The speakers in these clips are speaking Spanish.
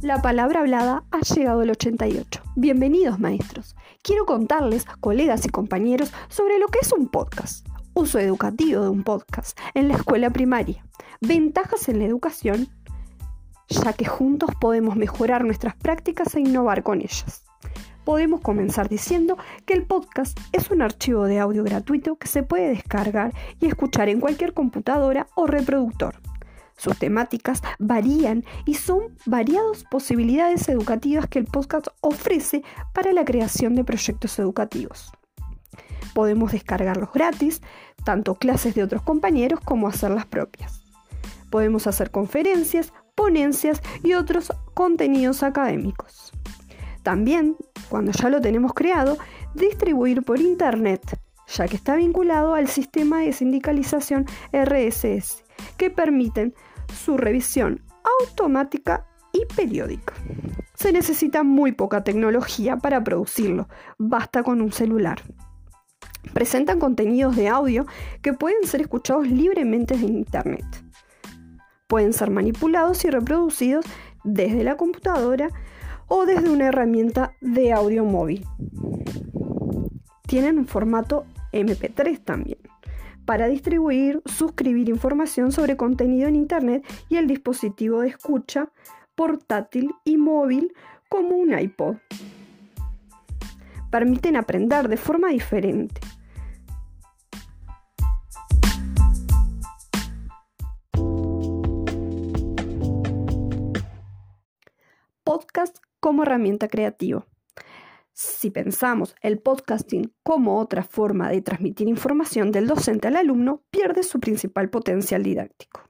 La palabra hablada ha llegado al 88. Bienvenidos maestros. Quiero contarles, colegas y compañeros, sobre lo que es un podcast, uso educativo de un podcast en la escuela primaria, ventajas en la educación, ya que juntos podemos mejorar nuestras prácticas e innovar con ellas. Podemos comenzar diciendo que el podcast es un archivo de audio gratuito que se puede descargar y escuchar en cualquier computadora o reproductor. Sus temáticas varían y son variadas posibilidades educativas que el podcast ofrece para la creación de proyectos educativos. Podemos descargarlos gratis, tanto clases de otros compañeros como hacer las propias. Podemos hacer conferencias, ponencias y otros contenidos académicos. También, cuando ya lo tenemos creado, distribuir por Internet, ya que está vinculado al sistema de sindicalización RSS, que permiten su revisión automática y periódica. Se necesita muy poca tecnología para producirlo, basta con un celular. Presentan contenidos de audio que pueden ser escuchados libremente en Internet. Pueden ser manipulados y reproducidos desde la computadora o desde una herramienta de audio móvil. Tienen un formato MP3 también para distribuir, suscribir información sobre contenido en Internet y el dispositivo de escucha portátil y móvil como un iPod. Permiten aprender de forma diferente. Podcast como herramienta creativa. Si pensamos el podcasting como otra forma de transmitir información del docente al alumno, pierde su principal potencial didáctico.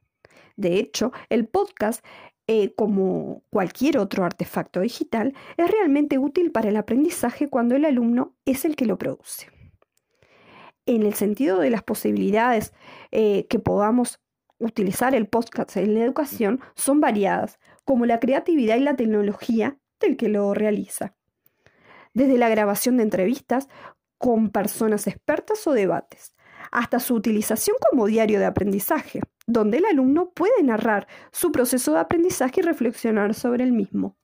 De hecho, el podcast, eh, como cualquier otro artefacto digital, es realmente útil para el aprendizaje cuando el alumno es el que lo produce. En el sentido de las posibilidades eh, que podamos utilizar el podcast en la educación son variadas, como la creatividad y la tecnología del que lo realiza desde la grabación de entrevistas con personas expertas o debates, hasta su utilización como diario de aprendizaje, donde el alumno puede narrar su proceso de aprendizaje y reflexionar sobre el mismo.